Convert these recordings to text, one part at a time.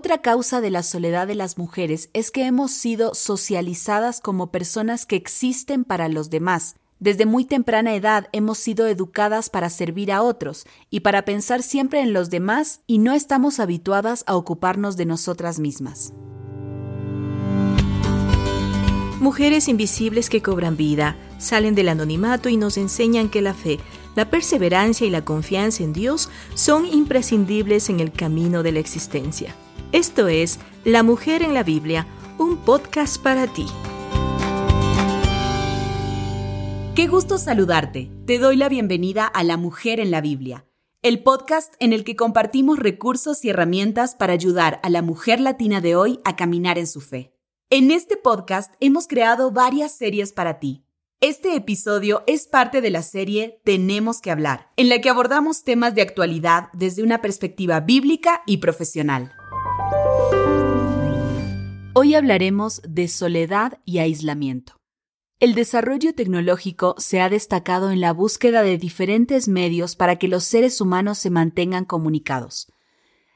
Otra causa de la soledad de las mujeres es que hemos sido socializadas como personas que existen para los demás. Desde muy temprana edad hemos sido educadas para servir a otros y para pensar siempre en los demás y no estamos habituadas a ocuparnos de nosotras mismas. Mujeres invisibles que cobran vida, salen del anonimato y nos enseñan que la fe, la perseverancia y la confianza en Dios son imprescindibles en el camino de la existencia. Esto es La Mujer en la Biblia, un podcast para ti. Qué gusto saludarte. Te doy la bienvenida a La Mujer en la Biblia, el podcast en el que compartimos recursos y herramientas para ayudar a la mujer latina de hoy a caminar en su fe. En este podcast hemos creado varias series para ti. Este episodio es parte de la serie Tenemos que hablar, en la que abordamos temas de actualidad desde una perspectiva bíblica y profesional. Hoy hablaremos de soledad y aislamiento. El desarrollo tecnológico se ha destacado en la búsqueda de diferentes medios para que los seres humanos se mantengan comunicados.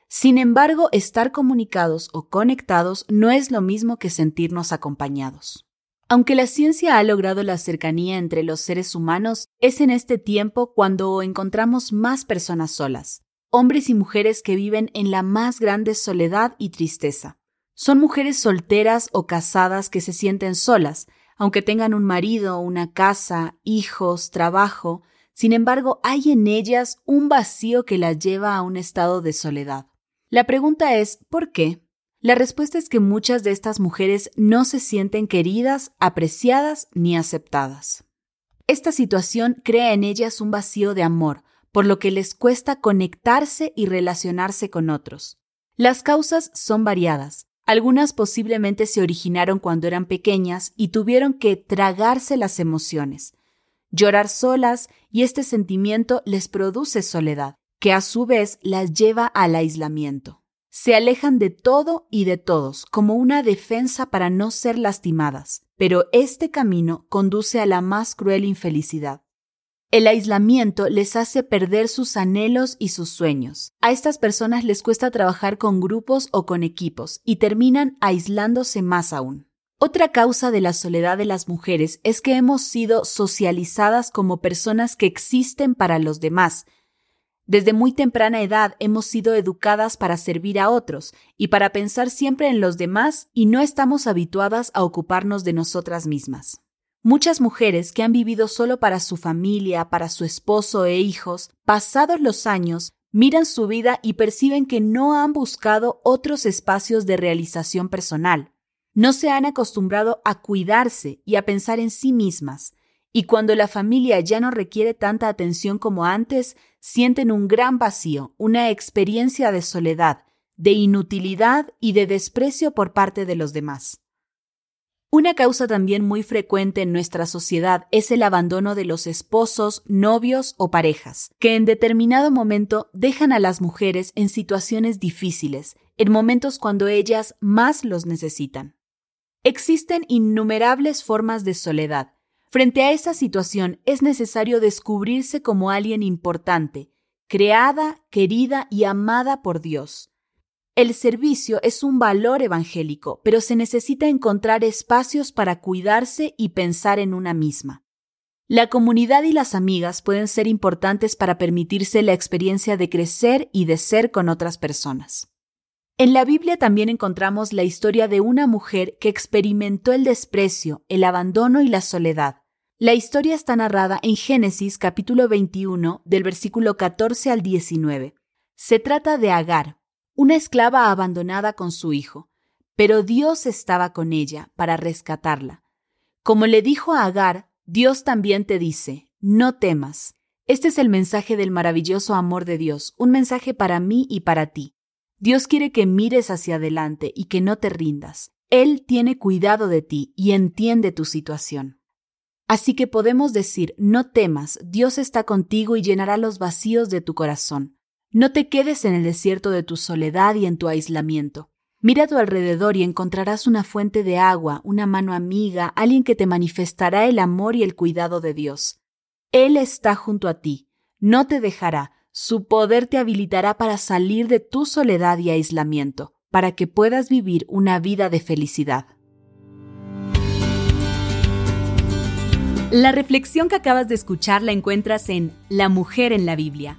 Sin embargo, estar comunicados o conectados no es lo mismo que sentirnos acompañados. Aunque la ciencia ha logrado la cercanía entre los seres humanos, es en este tiempo cuando encontramos más personas solas, hombres y mujeres que viven en la más grande soledad y tristeza. Son mujeres solteras o casadas que se sienten solas, aunque tengan un marido, una casa, hijos, trabajo, sin embargo hay en ellas un vacío que las lleva a un estado de soledad. La pregunta es ¿por qué? La respuesta es que muchas de estas mujeres no se sienten queridas, apreciadas ni aceptadas. Esta situación crea en ellas un vacío de amor, por lo que les cuesta conectarse y relacionarse con otros. Las causas son variadas, algunas posiblemente se originaron cuando eran pequeñas y tuvieron que tragarse las emociones, llorar solas y este sentimiento les produce soledad, que a su vez las lleva al aislamiento. Se alejan de todo y de todos como una defensa para no ser lastimadas, pero este camino conduce a la más cruel infelicidad. El aislamiento les hace perder sus anhelos y sus sueños. A estas personas les cuesta trabajar con grupos o con equipos y terminan aislándose más aún. Otra causa de la soledad de las mujeres es que hemos sido socializadas como personas que existen para los demás. Desde muy temprana edad hemos sido educadas para servir a otros y para pensar siempre en los demás y no estamos habituadas a ocuparnos de nosotras mismas. Muchas mujeres que han vivido solo para su familia, para su esposo e hijos, pasados los años, miran su vida y perciben que no han buscado otros espacios de realización personal. No se han acostumbrado a cuidarse y a pensar en sí mismas, y cuando la familia ya no requiere tanta atención como antes, sienten un gran vacío, una experiencia de soledad, de inutilidad y de desprecio por parte de los demás. Una causa también muy frecuente en nuestra sociedad es el abandono de los esposos, novios o parejas, que en determinado momento dejan a las mujeres en situaciones difíciles, en momentos cuando ellas más los necesitan. Existen innumerables formas de soledad. Frente a esa situación es necesario descubrirse como alguien importante, creada, querida y amada por Dios el servicio es un valor evangélico, pero se necesita encontrar espacios para cuidarse y pensar en una misma. La comunidad y las amigas pueden ser importantes para permitirse la experiencia de crecer y de ser con otras personas. En la Biblia también encontramos la historia de una mujer que experimentó el desprecio, el abandono y la soledad. La historia está narrada en Génesis capítulo 21 del versículo 14 al 19. Se trata de Agar, una esclava abandonada con su hijo, pero Dios estaba con ella para rescatarla. Como le dijo a Agar, Dios también te dice, no temas. Este es el mensaje del maravilloso amor de Dios, un mensaje para mí y para ti. Dios quiere que mires hacia adelante y que no te rindas. Él tiene cuidado de ti y entiende tu situación. Así que podemos decir, no temas, Dios está contigo y llenará los vacíos de tu corazón. No te quedes en el desierto de tu soledad y en tu aislamiento. Mira a tu alrededor y encontrarás una fuente de agua, una mano amiga, alguien que te manifestará el amor y el cuidado de Dios. Él está junto a ti, no te dejará, su poder te habilitará para salir de tu soledad y aislamiento, para que puedas vivir una vida de felicidad. La reflexión que acabas de escuchar la encuentras en La mujer en la Biblia,